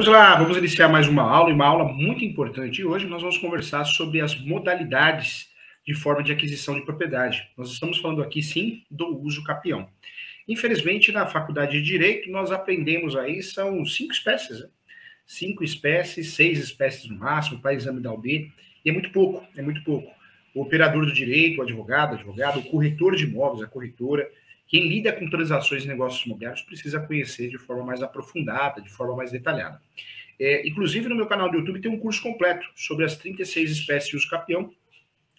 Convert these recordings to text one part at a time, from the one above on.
Vamos lá, vamos iniciar mais uma aula, e uma aula muito importante. E hoje nós vamos conversar sobre as modalidades de forma de aquisição de propriedade. Nós estamos falando aqui, sim, do uso capião. Infelizmente, na faculdade de Direito, nós aprendemos aí, são cinco espécies, né? Cinco espécies, seis espécies no máximo, para exame da UB, e é muito pouco, é muito pouco. O operador do direito, o advogado, advogado, o corretor de imóveis, a corretora, quem lida com transações e negócios imobiliários precisa conhecer de forma mais aprofundada, de forma mais detalhada. É, inclusive, no meu canal do YouTube tem um curso completo sobre as 36 espécies de uso capião,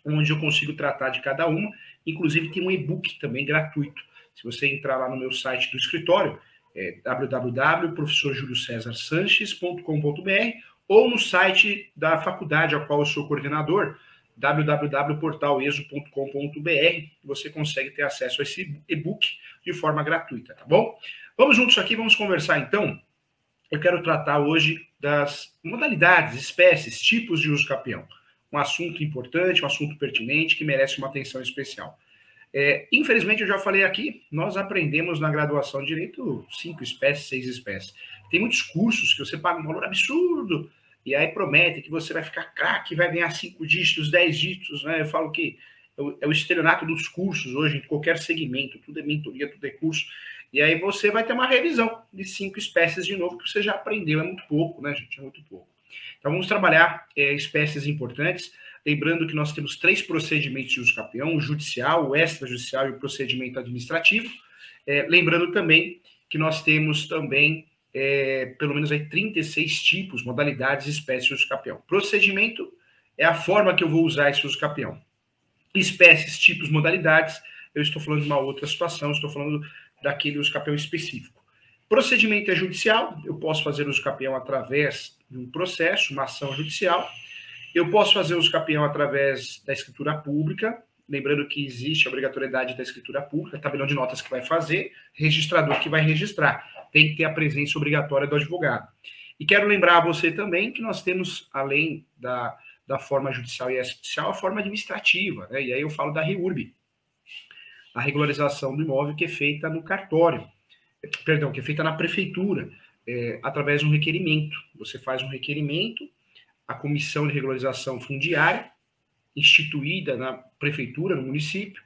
onde eu consigo tratar de cada uma. Inclusive, tem um e-book também gratuito. Se você entrar lá no meu site do escritório, é www.professorjuliocesarsanches.com.br ou no site da faculdade a qual eu sou coordenador, www.portaleso.com.br. Você consegue ter acesso a esse e-book de forma gratuita, tá bom? Vamos juntos aqui, vamos conversar então. Eu quero tratar hoje das modalidades, espécies, tipos de uso capião. Um assunto importante, um assunto pertinente que merece uma atenção especial. É, infelizmente, eu já falei aqui, nós aprendemos na graduação de Direito cinco espécies, seis espécies. Tem muitos cursos que você paga um valor absurdo e aí promete que você vai ficar craque, vai ganhar cinco dígitos, dez dígitos, né? Eu falo que é o, é o estelionato dos cursos hoje, em qualquer segmento, tudo é mentoria, tudo é curso. E aí você vai ter uma revisão de cinco espécies de novo que você já aprendeu, é muito pouco, né, gente? É muito pouco. Então vamos trabalhar é, espécies importantes. Lembrando que nós temos três procedimentos de uso campeão: o judicial, o extrajudicial e o procedimento administrativo. É, lembrando também que nós temos também é, pelo menos aí 36 tipos, modalidades, espécies de capião. Procedimento é a forma que eu vou usar esse uso capião. Espécies, tipos, modalidades, eu estou falando de uma outra situação, estou falando daquele uso capião específico. Procedimento é judicial, eu posso fazer uso capião através de um processo, uma ação judicial. Eu posso fazer uso capião através da escritura pública, lembrando que existe a obrigatoriedade da escritura pública, tabelão de notas que vai fazer, registrador que vai registrar tem que ter a presença obrigatória do advogado. E quero lembrar a você também que nós temos, além da, da forma judicial e extrajudicial, a forma administrativa, né? E aí eu falo da REURB, a regularização do imóvel que é feita no cartório, perdão, que é feita na prefeitura, é, através de um requerimento. Você faz um requerimento, a comissão de regularização fundiária, instituída na prefeitura, no município,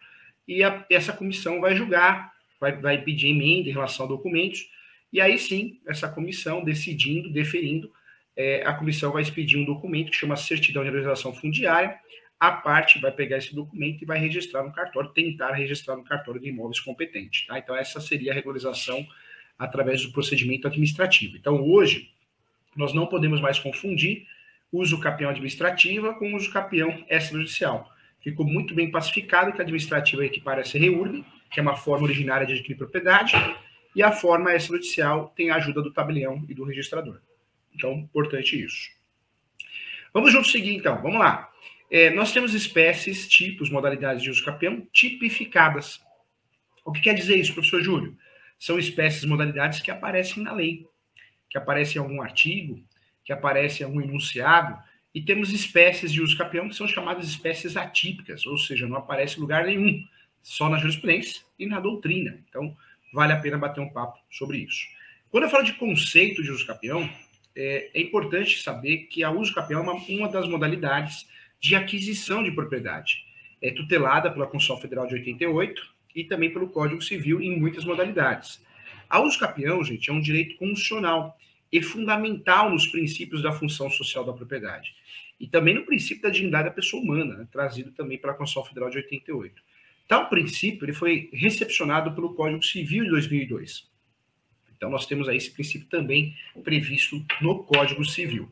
e a, essa comissão vai julgar, vai, vai pedir emenda em relação a documentos, e aí sim, essa comissão decidindo, deferindo, é, a comissão vai expedir um documento que chama Certidão de Realização Fundiária. A parte vai pegar esse documento e vai registrar no cartório, tentar registrar no cartório de imóveis competente. Tá? Então, essa seria a regularização através do procedimento administrativo. Então, hoje, nós não podemos mais confundir uso capião administrativa com uso capião extrajudicial. Ficou muito bem pacificado que a administrativa equipara a REURB, que é uma forma originária de adquirir propriedade, e a forma extrajudicial tem a ajuda do tabelião e do registrador. Então, importante isso. Vamos juntos seguir, então. Vamos lá. É, nós temos espécies, tipos, modalidades de uso capião tipificadas. O que quer dizer isso, professor Júlio? São espécies, modalidades que aparecem na lei, que aparecem em algum artigo, que aparecem em algum enunciado, e temos espécies de uso capião que são chamadas espécies atípicas, ou seja, não aparece em lugar nenhum, só na jurisprudência e na doutrina. Então, vale a pena bater um papo sobre isso. Quando eu falo de conceito de uso capião, é, é importante saber que a uso capião é uma, uma das modalidades de aquisição de propriedade. É tutelada pela Constituição Federal de 88 e também pelo Código Civil em muitas modalidades. A uso capião, gente, é um direito constitucional e fundamental nos princípios da função social da propriedade. E também no princípio da dignidade da pessoa humana, né, trazido também pela Constituição Federal de 88. Tal princípio ele foi recepcionado pelo Código Civil de 2002. Então, nós temos aí esse princípio também previsto no Código Civil.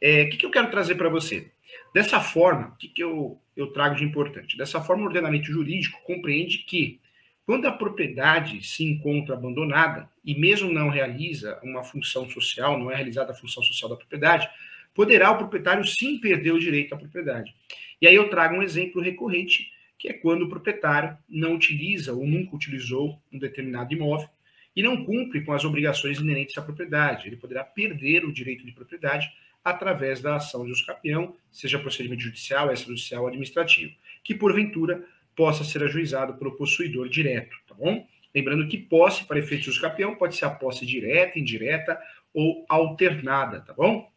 É, o que, que eu quero trazer para você? Dessa forma, o que, que eu, eu trago de importante? Dessa forma, o ordenamento jurídico compreende que, quando a propriedade se encontra abandonada e mesmo não realiza uma função social, não é realizada a função social da propriedade, poderá o proprietário sim perder o direito à propriedade. E aí eu trago um exemplo recorrente que é quando o proprietário não utiliza ou nunca utilizou um determinado imóvel e não cumpre com as obrigações inerentes à propriedade. Ele poderá perder o direito de propriedade através da ação de usucapião, seja procedimento judicial, extrajudicial ou administrativo, que porventura possa ser ajuizado pelo possuidor direto, tá bom? Lembrando que posse para efeitos de usucapião pode ser a posse direta, indireta ou alternada, tá bom?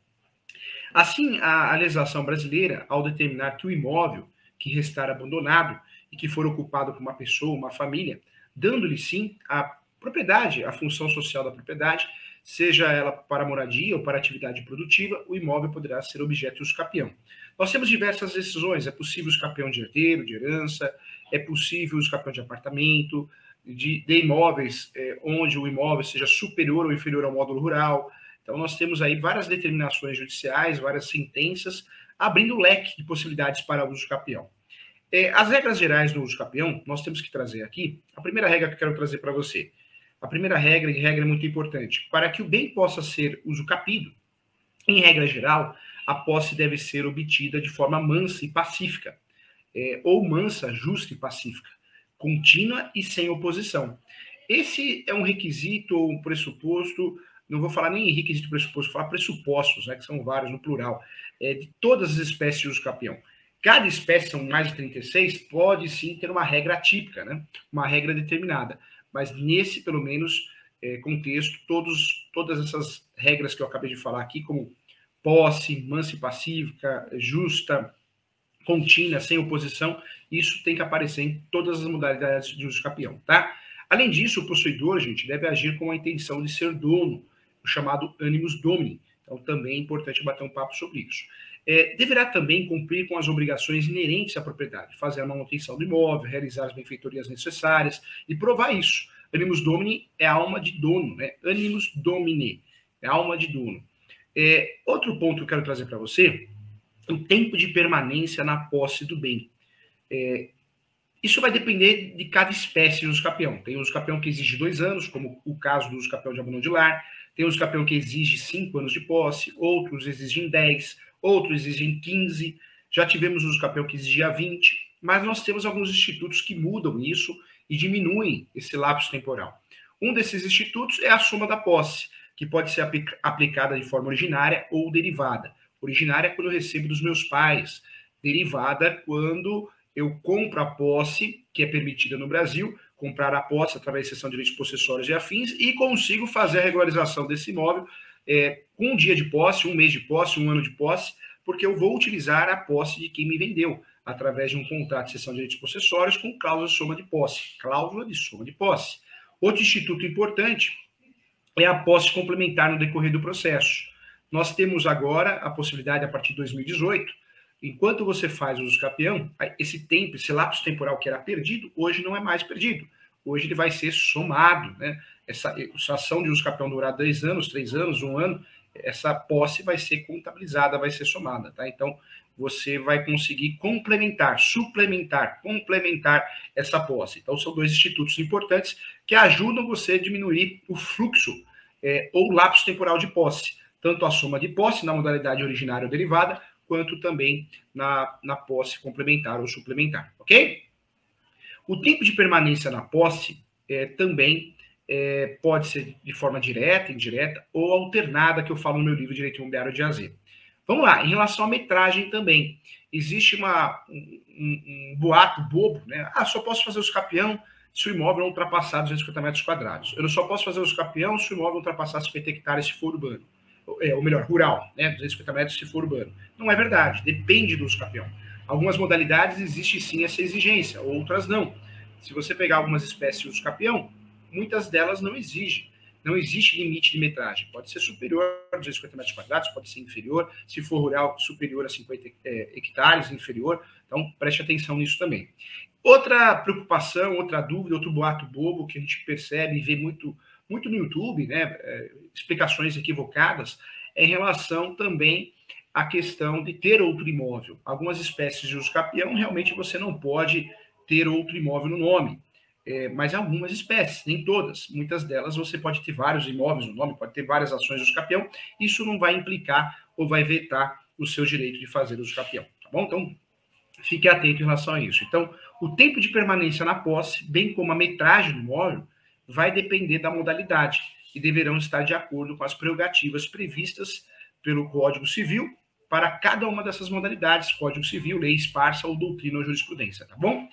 Assim, a, legislação brasileira, ao determinar que o imóvel que restar abandonado e que for ocupado por uma pessoa, uma família, dando-lhe sim a propriedade, a função social da propriedade, seja ela para moradia ou para atividade produtiva, o imóvel poderá ser objeto de escapião. Nós temos diversas decisões, é possível o escapião de herdeiro, de herança, é possível o escapião de apartamento, de, de imóveis é, onde o imóvel seja superior ou inferior ao módulo rural. Então, nós temos aí várias determinações judiciais, várias sentenças, abrindo leque de possibilidades para uso capião. É, as regras gerais do uso capião, nós temos que trazer aqui. A primeira regra que eu quero trazer para você a primeira regra, e regra é muito importante, para que o bem possa ser usucapido, em regra geral, a posse deve ser obtida de forma mansa e pacífica, é, ou mansa, justa e pacífica, contínua e sem oposição. Esse é um requisito ou um pressuposto, não vou falar nem requisito pressuposto, vou falar pressupostos, né, que são vários no plural, é, de todas as espécies de uso capião. Cada espécie, são mais de 36, pode sim ter uma regra típica, né, uma regra determinada mas nesse, pelo menos, é, contexto, todos, todas essas regras que eu acabei de falar aqui, como posse, mansa e pacífica, justa, contínua, sem oposição, isso tem que aparecer em todas as modalidades de uso capião, tá? Além disso, o possuidor, gente, deve agir com a intenção de ser dono, o chamado animus domini. Então, também é importante bater um papo sobre isso. É, deverá também cumprir com as obrigações inerentes à propriedade, fazer a manutenção do imóvel, realizar as benfeitorias necessárias e provar isso. Animus domini é alma de dono, né? Animus domini é alma de dono. É, outro ponto que eu quero trazer para você, o tempo de permanência na posse do bem. É, isso vai depender de cada espécie de usucapião. Tem usucapião que exige dois anos, como o caso do usucapião de abandono de lar. Tem usucapião que exige cinco anos de posse, outros exigem dez, outros exigem 15, já tivemos os capel que exigia 20, mas nós temos alguns institutos que mudam isso e diminuem esse lapso temporal. Um desses institutos é a soma da posse, que pode ser aplicada de forma originária ou derivada. Originária é quando eu recebo dos meus pais, derivada é quando eu compro a posse, que é permitida no Brasil, comprar a posse através de cessão de direitos possessórios e afins, e consigo fazer a regularização desse imóvel é, um dia de posse, um mês de posse, um ano de posse, porque eu vou utilizar a posse de quem me vendeu, através de um contrato de cessão de direitos possessórios com cláusula de soma de posse. Cláusula de soma de posse. Outro instituto importante é a posse complementar no decorrer do processo. Nós temos agora a possibilidade, a partir de 2018, enquanto você faz o uso esse tempo, esse lapso temporal que era perdido, hoje não é mais perdido. Hoje ele vai ser somado, né? essa, essa ação de uso capião durar dois anos, três anos, um ano, essa posse vai ser contabilizada, vai ser somada, tá? Então, você vai conseguir complementar, suplementar, complementar essa posse. Então, são dois institutos importantes que ajudam você a diminuir o fluxo é, ou lapso temporal de posse, tanto a soma de posse na modalidade originária ou derivada, quanto também na, na posse complementar ou suplementar, ok? O tempo de permanência na posse é, também é, pode ser de forma direta, indireta ou alternada, que eu falo no meu livro Direito Imobiliário de AZ. Vamos lá, em relação à metragem também. Existe uma, um, um, boato bobo, né? Ah, só posso fazer os capião se o imóvel não ultrapassar 250 metros quadrados. Eu só posso fazer os capião se o imóvel ultrapassar 50 hectares se for urbano. É, ou melhor, rural, né? 250 metros se for urbano. Não é verdade, depende do capião. Algumas modalidades existe sim essa exigência, outras não. Se você pegar algumas espécies de capião, muitas delas não exigem. Não existe limite de metragem. Pode ser superior a 250 metros quadrados, pode ser inferior. Se for rural, superior a 50 é, hectares, inferior. Então, preste atenção nisso também. Outra preocupação, outra dúvida, outro boato bobo que a gente percebe e vê muito, muito no YouTube, né, é, explicações equivocadas, é em relação também à questão de ter outro imóvel. Algumas espécies de uso capião, realmente você não pode ter outro imóvel no nome é, mas algumas espécies, nem todas. Muitas delas você pode ter vários imóveis no nome, pode ter várias ações do escapião. Isso não vai implicar ou vai vetar o seu direito de fazer o escapião, tá bom? Então, fique atento em relação a isso. Então, o tempo de permanência na posse, bem como a metragem do imóvel, vai depender da modalidade e deverão estar de acordo com as prerrogativas previstas pelo Código Civil para cada uma dessas modalidades, Código Civil, lei esparsa ou doutrina ou jurisprudência, tá bom?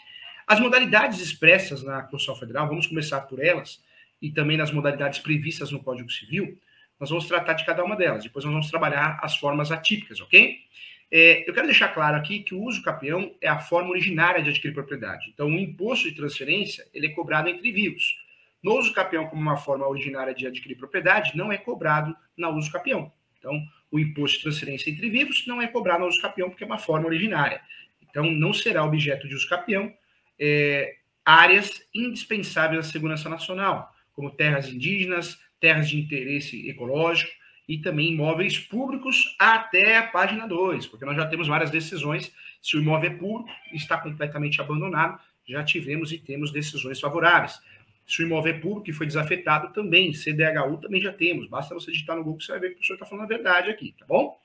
As modalidades expressas na Constituição Federal, vamos começar por elas, e também nas modalidades previstas no Código Civil, nós vamos tratar de cada uma delas. Depois nós vamos trabalhar as formas atípicas, ok? É, eu quero deixar claro aqui que o uso capião é a forma originária de adquirir propriedade. Então, o imposto de transferência ele é cobrado entre vivos. No uso capião, como uma forma originária de adquirir propriedade, não é cobrado na uso capião. Então, o imposto de transferência entre vivos não é cobrado na uso capião porque é uma forma originária. Então, não será objeto de uso capião é, áreas indispensáveis à segurança nacional, como terras indígenas, terras de interesse ecológico, e também imóveis públicos até a página 2, porque nós já temos várias decisões. Se o imóvel é público, está completamente abandonado, já tivemos e temos decisões favoráveis. Se o imóvel é público e foi desafetado, também, CDHU também já temos. Basta você digitar no Google que você vai ver que o professor está falando a verdade aqui, tá bom?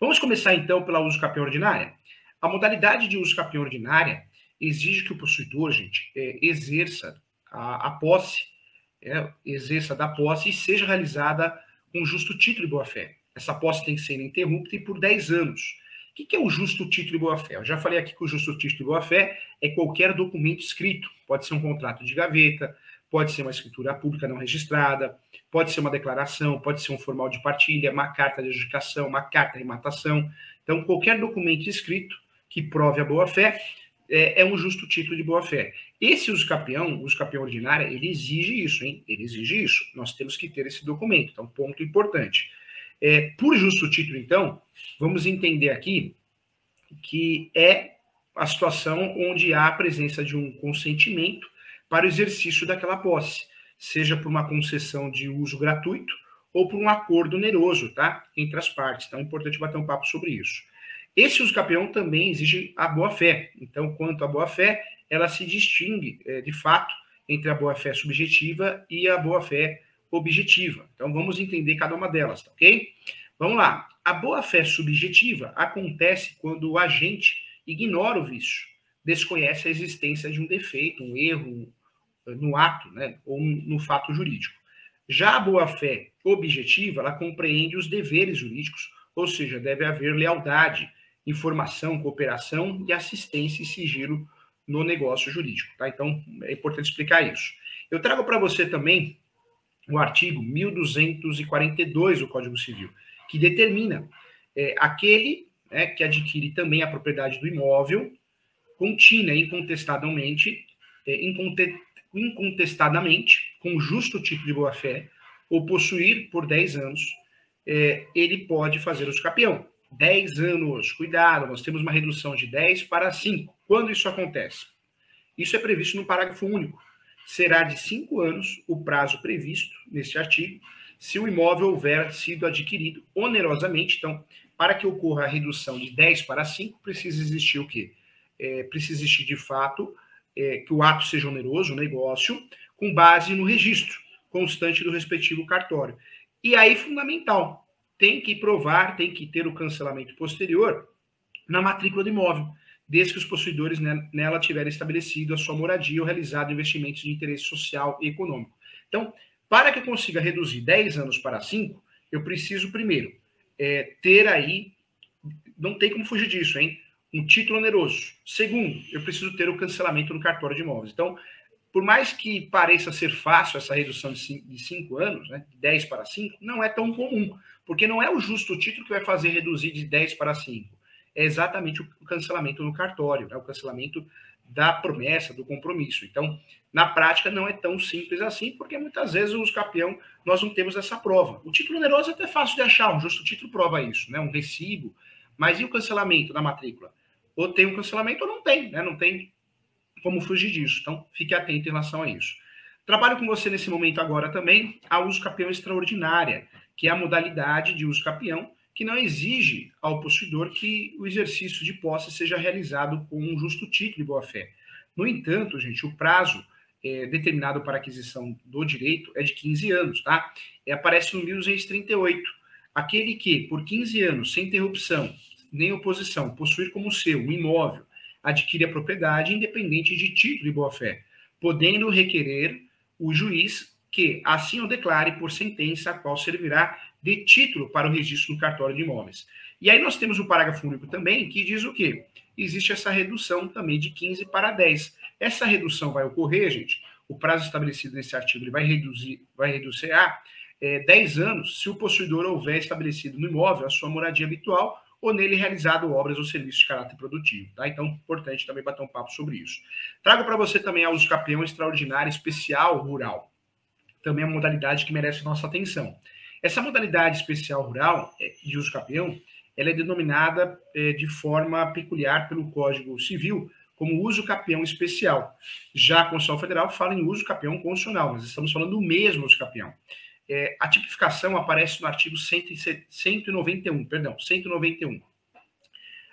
Vamos começar então pela uso capião ordinária. A modalidade de uso capião ordinária exige que o possuidor, gente, é, exerça a, a posse, é, exerça da posse e seja realizada com justo título de boa-fé. Essa posse tem que ser ininterrupta e por 10 anos. O que é o justo título de boa-fé? Eu já falei aqui que o justo título de boa-fé é qualquer documento escrito. Pode ser um contrato de gaveta, pode ser uma escritura pública não registrada, pode ser uma declaração, pode ser um formal de partilha, uma carta de adjudicação, uma carta de rematação. Então, qualquer documento escrito que prove a boa-fé é, é, um justo título de boa-fé. Esse uso capião, uso capião ordinário, ele exige isso, hein? Ele exige isso. Nós temos que ter esse documento. Então, ponto importante. É, por justo título, então, vamos entender aqui que é a situação onde há a presença de um consentimento para o exercício daquela posse, seja por uma concessão de uso gratuito ou por um acordo oneroso, tá? Entre as partes. Então, é importante bater um papo sobre isso. Esse uso capião também exige a boa-fé. Então, quanto à boa-fé, ela se distingue, é, de fato, entre a boa-fé subjetiva e a boa-fé objetiva. Então, vamos entender cada uma delas, tá ok? Vamos lá. A boa-fé subjetiva acontece quando o agente ignora o vício, desconhece a existência de um defeito, um erro no ato, né, ou no fato jurídico. Já a boa-fé objetiva, ela compreende os deveres jurídicos, ou seja, deve haver lealdade, informação, cooperação e assistência e sigilo no negócio jurídico, tá? Então, é importante explicar isso. Eu trago para você também o artigo 1242 do Código Civil, que determina é, aquele né, que adquire também a propriedade do imóvel, continha incontestadamente, é, incontestadamente, com justo título de boa-fé, ou possuir por 10 anos, é, ele pode fazer o escapião. 10 anos. Cuidado, nós temos uma redução de 10 para 5. Quando isso acontece? Isso é previsto no parágrafo único. Será de 5 anos o prazo previsto neste artigo, se o imóvel houver sido adquirido onerosamente. Então, para que ocorra a redução de 10 para 5, precisa existir o quê? É, precisa existir, de fato, é, que o ato seja oneroso, o negócio, com base no registro constante do respectivo cartório. E aí, fundamental, tem que provar, tem que ter o cancelamento posterior na matrícula do imóvel, desde que os possuidores nela tiverem estabelecido a sua moradia ou realizado investimentos de interesse social e econômico. Então, para que eu consiga reduzir 10 anos para 5, eu preciso, primeiro, é, ter aí, não tem como fugir disso, hein? Um título oneroso. Segundo, eu preciso ter o cancelamento no cartório de imóveis. Então, por mais que pareça ser fácil essa redução de 5 anos, né, de 10 para 5, não é tão comum. Porque não é o justo título que vai fazer reduzir de 10 para 5. É exatamente o cancelamento no cartório, né? o cancelamento da promessa, do compromisso. Então, na prática, não é tão simples assim, porque muitas vezes os capião nós não temos essa prova. O título oneroso é até fácil de achar, um justo título prova isso, né? um recibo. Mas e o cancelamento da matrícula? Ou tem um cancelamento ou não tem, né? Não tem como fugir disso. Então, fique atento em relação a isso. Trabalho com você nesse momento agora também a uso capião extraordinária que é a modalidade de uso capião, que não exige ao possuidor que o exercício de posse seja realizado com um justo título de boa-fé. No entanto, gente, o prazo é, determinado para aquisição do direito é de 15 anos, tá? É, aparece no 1238. Aquele que, por 15 anos, sem interrupção, nem oposição, possuir como seu um imóvel, adquire a propriedade independente de título de boa-fé, podendo requerer o juiz que assim o declare por sentença, a qual servirá de título para o registro no cartório de imóveis. E aí nós temos o parágrafo único também, que diz o quê? Existe essa redução também de 15 para 10. Essa redução vai ocorrer, gente, o prazo estabelecido nesse artigo ele vai reduzir, vai reduzir a é, 10 anos se o possuidor houver estabelecido no imóvel a sua moradia habitual ou nele realizado obras ou serviços de caráter produtivo. Tá? Então, importante também bater um papo sobre isso. Trago para você também a uso capião extraordinário especial rural. Também é uma modalidade que merece nossa atenção. Essa modalidade especial rural é, de uso capião, ela é denominada é, de forma peculiar pelo Código Civil como uso capião especial. Já a Constituição Federal fala em uso capião constitucional, mas estamos falando do mesmo uso capião. É, a tipificação aparece no artigo 191, perdão, 191.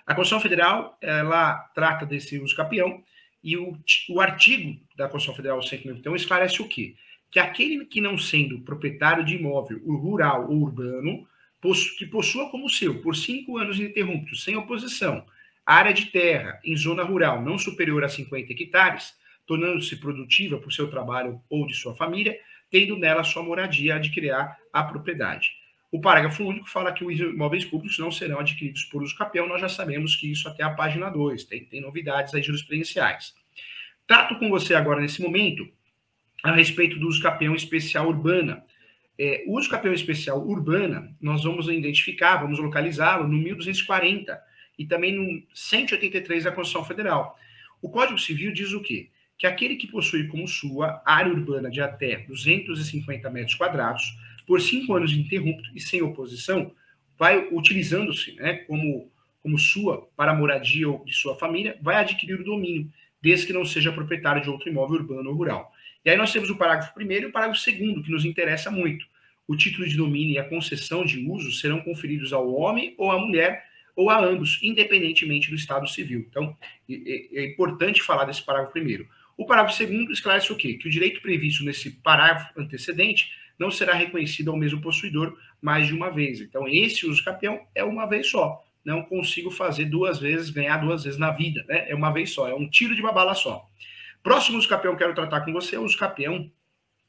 A Constituição Federal, ela trata desse uso capião e o, o artigo da Constituição Federal 191 esclarece o quê? Que aquele que não sendo proprietário de imóvel rural ou urbano, que possua como seu, por cinco anos ininterruptos, sem oposição, área de terra em zona rural não superior a 50 hectares, tornando-se produtiva por seu trabalho ou de sua família, tendo nela sua moradia adquirir a propriedade. O parágrafo único fala que os imóveis públicos não serão adquiridos por uso capião, nós já sabemos que isso até a página 2, tem, tem novidades aí jurisprudenciais. Trato com você agora, nesse momento, a respeito do uso capião especial urbana. É, o uso capião especial urbana, nós vamos identificar, vamos localizá-lo no 1240 e também no 183 da Constituição Federal. O Código Civil diz o quê? que aquele que possui como sua área urbana de até 250 metros quadrados, por cinco anos ininterrupto e sem oposição, vai utilizando-se né, como, como sua para moradia ou de sua família, vai adquirir o domínio, desde que não seja proprietário de outro imóvel urbano ou rural. E aí nós temos o parágrafo primeiro e o parágrafo segundo, que nos interessa muito. O título de domínio e a concessão de uso serão conferidos ao homem ou à mulher ou a ambos, independentemente do estado civil. Então, é, importante falar desse parágrafo primeiro. O parágrafo segundo esclarece o quê? Que o direito previsto nesse parágrafo antecedente não será reconhecido ao mesmo possuidor mais de uma vez. Então, esse uso capião é uma vez só. Não consigo fazer duas vezes, ganhar duas vezes na vida, né? É uma vez só, é um tiro de uma bala só. Próximo uso que eu quero tratar com você é o uso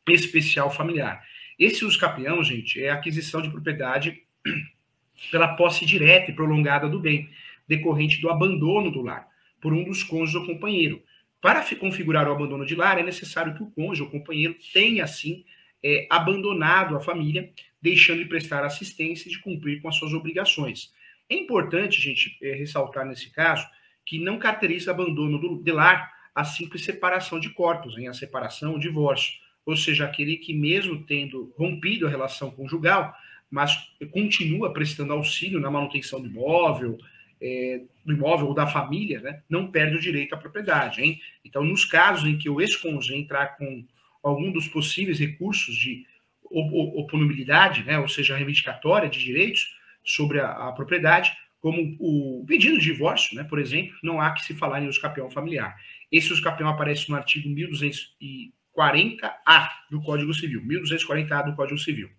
especial familiar. Esse uso gente, é a aquisição de propriedade pela posse direta e prolongada do bem, decorrente do abandono do lar, por um dos cônjuges ou companheiro para configurar o abandono de lar, é necessário que o cônjuge ou companheiro tenha, assim, é, abandonado a família, deixando de prestar assistência e de cumprir com as suas obrigações. É importante, gente, é, ressaltar nesse caso que não caracteriza abandono do, de lar a simples separação de corpos, em a separação, o divórcio. Ou seja, aquele que, mesmo tendo rompido a relação conjugal, mas continua prestando auxílio na manutenção do imóvel, é, do imóvel ou da família, né, não perde o direito à propriedade. Hein? Então, nos casos em que o ex-cônjuge entrar com algum dos possíveis recursos de oponibilidade, né, ou seja, reivindicatória de direitos sobre a, a, propriedade, como o pedido de divórcio, né, por exemplo, não há que se falar em usucapião familiar. Esse usucapião aparece no artigo 1240-A do Código Civil, 1240-A do Código Civil. O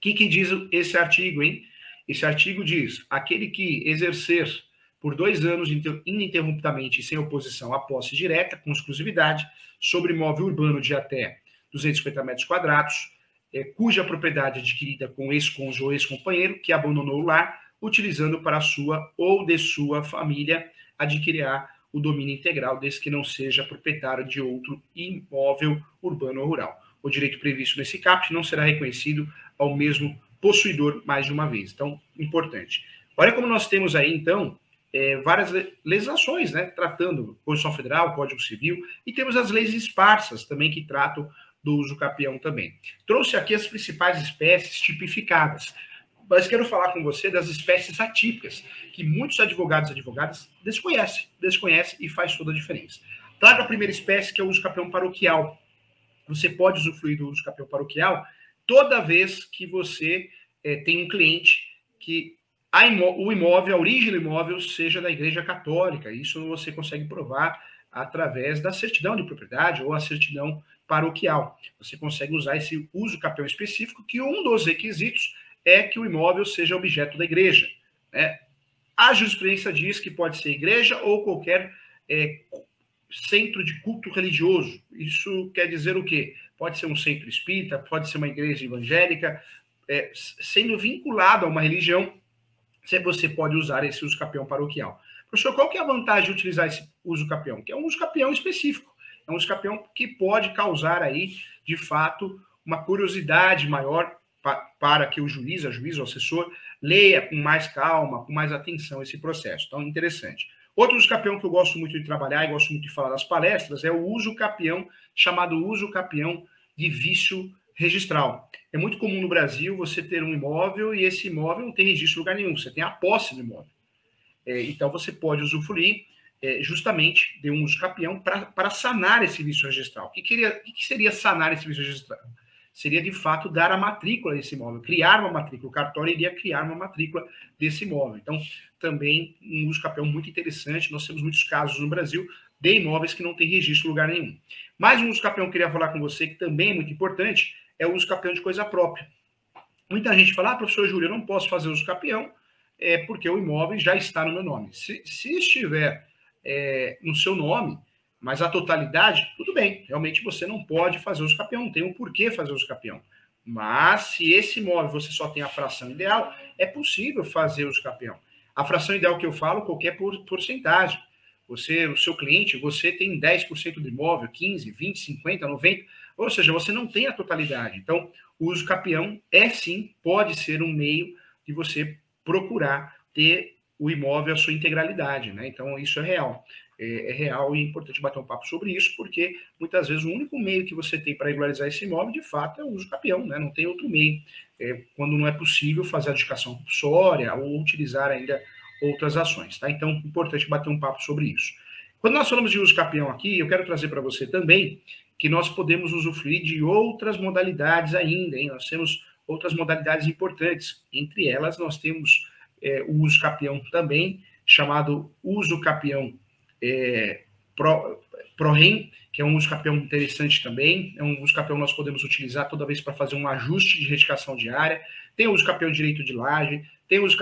que, que diz esse artigo, hein? Esse artigo diz: aquele que exercer por dois anos ininterruptamente e sem oposição a posse direta, com exclusividade, sobre imóvel urbano de até 250 metros quadrados, é, cuja propriedade adquirida com ex-cônjuge ou ex-companheiro que abandonou o lar, utilizando para sua ou de sua família, adquirirá o domínio integral, desde que não seja proprietário de outro imóvel urbano ou rural. O direito previsto nesse caput não será reconhecido ao mesmo possuidor mais de uma vez. Então, importante. Olha como nós temos aí, então, é, várias legislações, né, tratando Constituição Federal, Código Civil, e temos as leis esparsas também que tratam do uso capião também. Trouxe aqui as principais espécies tipificadas, mas quero falar com você das espécies atípicas, que muitos advogados e advogadas desconhecem, desconhecem e faz toda a diferença. Traga a primeira espécie, que é o uso capião paroquial. Você pode usufruir do uso capião paroquial toda vez que você é, tem um cliente que imó o imóvel, a origem do imóvel seja da Igreja Católica. Isso você consegue provar através da certidão de propriedade ou a certidão paroquial. Você consegue usar esse uso capião específico, que um dos requisitos é que o imóvel seja objeto da igreja. Né? A jurisprudência diz que pode ser igreja ou qualquer é, centro de culto religioso. Isso quer dizer o quê? Pode ser um centro espírita, pode ser uma igreja evangélica, é, sendo vinculado a uma religião, você pode usar esse uso capião paroquial. Professor, qual que é a vantagem de utilizar esse uso capião? Que é um uso capião específico. É um uso capião que pode causar aí, de fato, uma curiosidade maior para que o juiz, a juiz, o assessor, leia com mais calma, com mais atenção esse processo. Então, interessante. Outro uso capião que eu gosto muito de trabalhar e gosto muito de falar nas palestras é o uso capião, chamado uso capião de vício registral. É muito comum no Brasil você ter um imóvel e esse imóvel não tem registro em lugar nenhum, você tem a posse do imóvel. É, então, você pode usufruir é, justamente de um uso capião para sanar esse vício registral. O que, queria, o que seria sanar esse vício registral? Seria, de fato, dar a matrícula desse imóvel, criar uma matrícula. O cartório iria criar uma matrícula desse imóvel. Então, também um uso capião muito interessante. Nós temos muitos casos no Brasil de imóveis que não tem registro em lugar nenhum. Mais um uso capião que eu queria falar com você, que também é muito importante, é o uso capião de coisa própria. Muita gente fala, ah, professor Júlio, eu não posso fazer uso capião, é porque o imóvel já está no meu nome. Se, se estiver é, no seu nome, mas a totalidade, tudo bem, realmente você não pode fazer uso capião, não tem um porquê fazer uso capião. Mas se esse imóvel você só tem a fração ideal, é possível fazer uso capião. A fração ideal que eu falo, qualquer porcentagem. Você, o seu cliente, você tem 10% do imóvel, 15, 20, 50, 90, ou seja, você não tem a totalidade. Então, o uso capião é sim, pode ser um meio de você procurar ter o imóvel a sua integralidade, né? Então isso é real. É, é, real e é importante bater um papo sobre isso, porque muitas vezes o único meio que você tem para regularizar esse imóvel, de fato, é o uso capião, né? Não tem outro meio. É, quando não é possível fazer a dedicação compulsória ou utilizar ainda outras ações, tá? Então, importante bater um papo sobre isso. Quando nós falamos de uso capião aqui, eu quero trazer para você também que nós podemos usufruir de outras modalidades ainda, hein? Nós temos outras modalidades importantes. Entre elas, nós temos é, o uso capião também, chamado uso capião é, pro, ProRem, que é um uso interessante também. É um uso que nós podemos utilizar toda vez para fazer um ajuste de retificação diária. Tem o uso direito de laje, tem o uso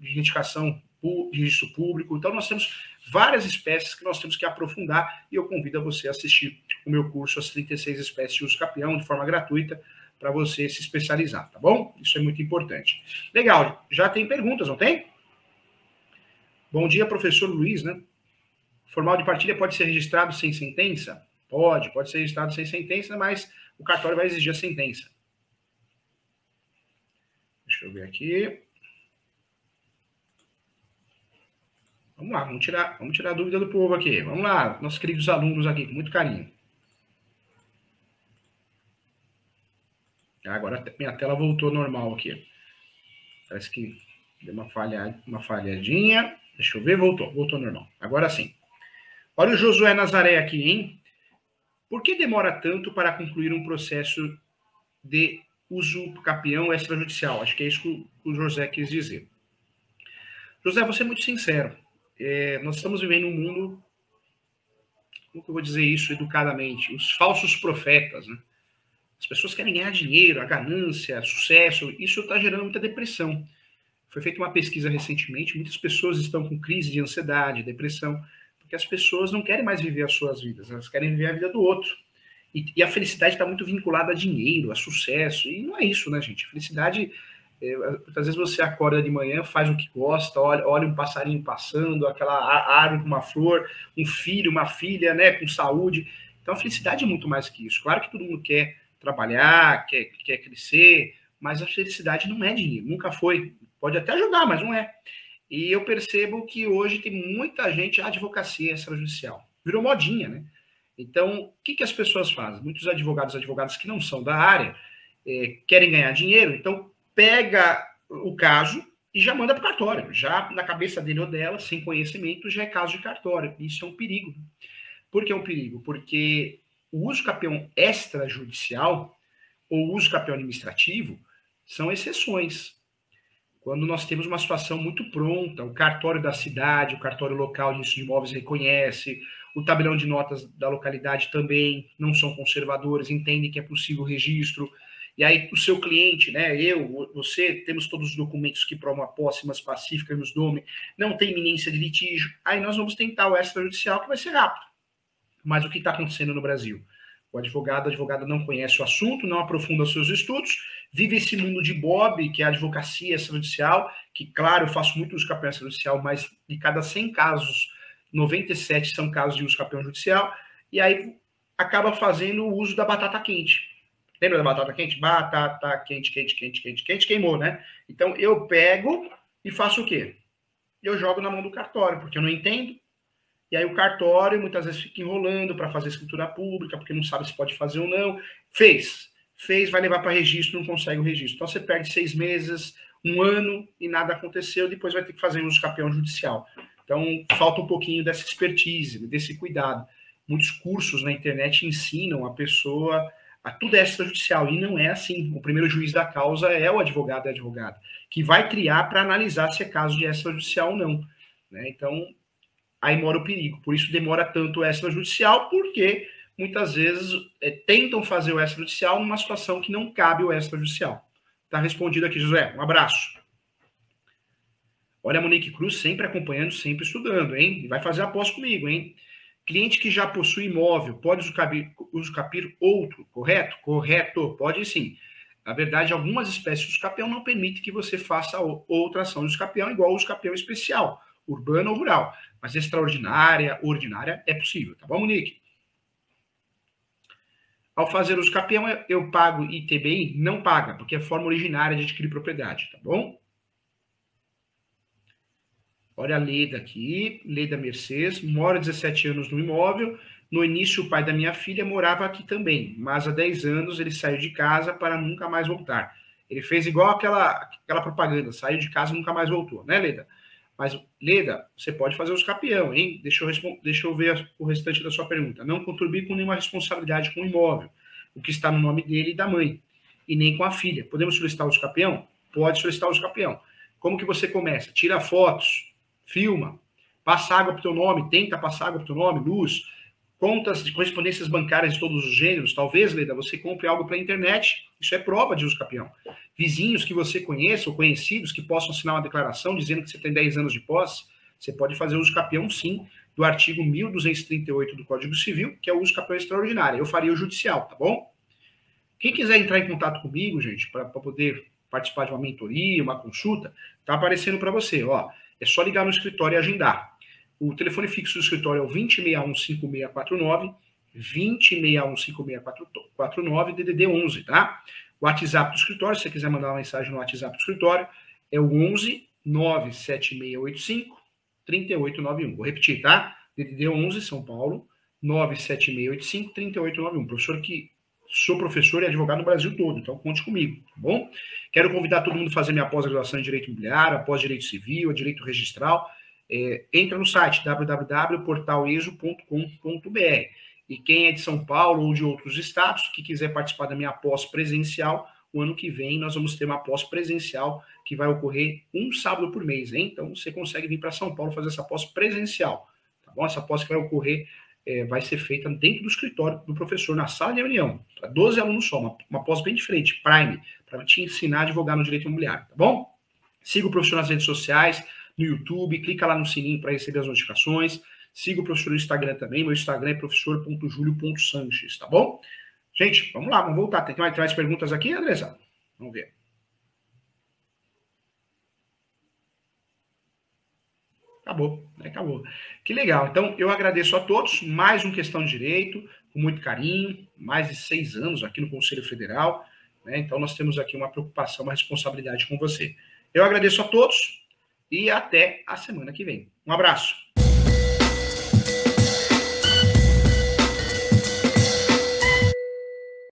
de retificação de registro público. Então, nós temos várias espécies que nós temos que aprofundar e eu convido a você a assistir o meu curso As 36 Espécies de Uso Capião de forma gratuita para você se especializar, tá bom? Isso é muito importante. Legal, já tem perguntas, não tem? Bom dia, professor Luiz, né? Formal de partilha pode ser registrado sem sentença? Pode, pode ser registrado sem sentença, mas o cartório vai exigir a sentença. Deixa eu ver aqui. Vamos lá, vamos tirar, vamos tirar a dúvida do povo aqui. Vamos lá, nossos queridos alunos aqui, com muito carinho. Agora minha tela voltou normal aqui. Parece que deu uma, falha, uma falhadinha. Deixa eu ver, voltou, voltou normal. Agora sim. Olha o Josué Nazaré aqui, hein? Por que demora tanto para concluir um processo de uso capião extrajudicial? Acho que é isso que o José quis dizer. José, vou ser muito sincero. É, nós estamos vivendo um mundo, como que eu vou dizer isso educadamente? Os falsos profetas, né? As pessoas querem ganhar dinheiro, a ganância, sucesso, isso está gerando muita depressão. Foi feita uma pesquisa recentemente, muitas pessoas estão com crise de ansiedade, depressão, porque as pessoas não querem mais viver as suas vidas, elas querem viver a vida do outro. E, e a felicidade está muito vinculada a dinheiro, a sucesso, e não é isso, né, gente? A felicidade, é, muitas vezes você acorda de manhã, faz o que gosta, olha, olha um passarinho passando, aquela árvore com uma flor, um filho, uma filha, né, com saúde. Então a felicidade é muito mais que isso. Claro que todo mundo quer trabalhar, quer, quer crescer, mas a felicidade não é dinheiro, nunca foi. Pode até ajudar, mas não é. E eu percebo que hoje tem muita gente, advocacia extrajudicial. Virou modinha, né? Então, o que, que as pessoas fazem? Muitos advogados, advogadas que não são da área, é, querem ganhar dinheiro, então pega o caso e já manda para o cartório. Já na cabeça dele ou dela, sem conhecimento, já é caso de cartório. Isso é um perigo. Por que é um perigo? Porque o uso capião extrajudicial ou uso capião administrativo são exceções. Quando nós temos uma situação muito pronta, o cartório da cidade, o cartório local de imóveis reconhece, o tabelão de notas da localidade também não são conservadores, entendem que é possível registro. E aí o seu cliente, né, eu, você, temos todos os documentos que provam a posse, mas pacífica nos nome, não tem iminência de litígio. Aí nós vamos tentar o extrajudicial, que vai ser rápido. Mas o que está acontecendo no Brasil? O advogado, a advogada não conhece o assunto, não aprofunda seus estudos, vive esse mundo de Bob, que é a advocacia extrajudicial, que, claro, eu faço muito uso campeão extrajudicial, mas de cada 100 casos, 97 são casos de uso campeão judicial, e aí acaba fazendo o uso da batata quente. Lembra da batata quente? Batata quente, quente, quente, quente, quente, queimou, né? Então eu pego e faço o quê? Eu jogo na mão do cartório, porque eu não entendo. E aí o cartório muitas vezes fica enrolando para fazer escritura pública, porque não sabe se pode fazer ou não. Fez. Fez, vai levar para registro, não consegue o registro. Então você perde seis meses, um ano e nada aconteceu, depois vai ter que fazer uso campeão judicial. Então falta um pouquinho dessa expertise, desse cuidado. Muitos cursos na internet ensinam a pessoa a tudo extrajudicial, e não é assim. O primeiro juiz da causa é o advogado e advogada, que vai criar para analisar se é caso de extrajudicial ou não. Né? Então, aí mora o perigo. Por isso demora tanto o extrajudicial, porque muitas vezes é, tentam fazer o extrajudicial numa situação que não cabe o extrajudicial. Está respondido aqui, José. Um abraço. Olha a Monique Cruz sempre acompanhando, sempre estudando, hein? Vai fazer aposta comigo, hein? Cliente que já possui imóvel pode usucapir outro, correto? Correto, pode sim. Na verdade, algumas espécies de usucapião não permitem que você faça outra ação de usucapião igual o usucapião especial, urbano ou rural. Mas extraordinária, ordinária, é possível, tá bom, Monique? Ao fazer usucapião, eu pago ITBI? Não paga, porque é forma originária de adquirir propriedade, tá bom? Olha a Leda aqui, Leda Mercedes, mora 17 anos no imóvel. No início, o pai da minha filha morava aqui também, mas há 10 anos ele saiu de casa para nunca mais voltar. Ele fez igual aquela, aquela propaganda, saiu de casa e nunca mais voltou, né, Leda? Mas, Leda, você pode fazer os capião, hein? Deixa eu, deixa eu ver o restante da sua pergunta. Não contribuir com nenhuma responsabilidade com o imóvel, o que está no nome dele e da mãe, e nem com a filha. Podemos solicitar os capião? Pode solicitar os capião. Como que você começa? Tira fotos, filma, passa água para o teu nome, tenta passar água para o teu nome, luz, contas de correspondências bancárias de todos os gêneros. Talvez, Leda, você compre algo pela internet. Isso é prova de uso capião. Vizinhos que você conheça ou conhecidos que possam assinar uma declaração dizendo que você tem 10 anos de posse, você pode fazer uso capião, sim, do artigo 1238 do Código Civil, que é o uso capião extraordinário. Eu faria o judicial, tá bom? Quem quiser entrar em contato comigo, gente, para poder participar de uma mentoria, uma consulta, tá aparecendo para você, ó. É só ligar no escritório e agendar. O telefone fixo do escritório é o 20615649, 20615649, DDD 11, tá? O WhatsApp do escritório, se você quiser mandar uma mensagem no WhatsApp do escritório, é o 11 97685 3891. Vou repetir, tá? DDD 11, São Paulo, 97685 3891. Professor que sou professor e advogado no Brasil todo, então conte comigo, tá bom? Quero convidar todo mundo a fazer minha pós-graduação em Direito Imobiliário, após Direito Civil, Direito Registral. É, entra no site www.portaleso.com.br. E quem é de São Paulo ou de outros estados que quiser participar da minha pós presencial, o ano que vem nós vamos ter uma pós presencial que vai ocorrer um sábado por mês, hein? Então você consegue vir para São Paulo fazer essa pós presencial, tá bom? Essa pós que vai ocorrer é, vai ser feita dentro do escritório do professor, na sala de reunião, para 12 alunos só, uma, uma pós bem diferente, Prime, para te ensinar a advogar no direito imobiliário, tá bom? Siga o professor nas redes sociais, no YouTube, clica lá no sininho para receber as notificações. Siga o professor no Instagram também, meu Instagram é professor.julio.sanches, tá bom? Gente, vamos lá, vamos voltar. Tem mais, perguntas aqui, Andressa? Vamos ver. Acabou, né? acabou. Que legal. Então, eu agradeço a todos. Mais um Questão de Direito, com muito carinho. Mais de seis anos aqui no Conselho Federal. Né? Então, nós temos aqui uma preocupação, uma responsabilidade com você. Eu agradeço a todos e até a semana que vem. Um abraço.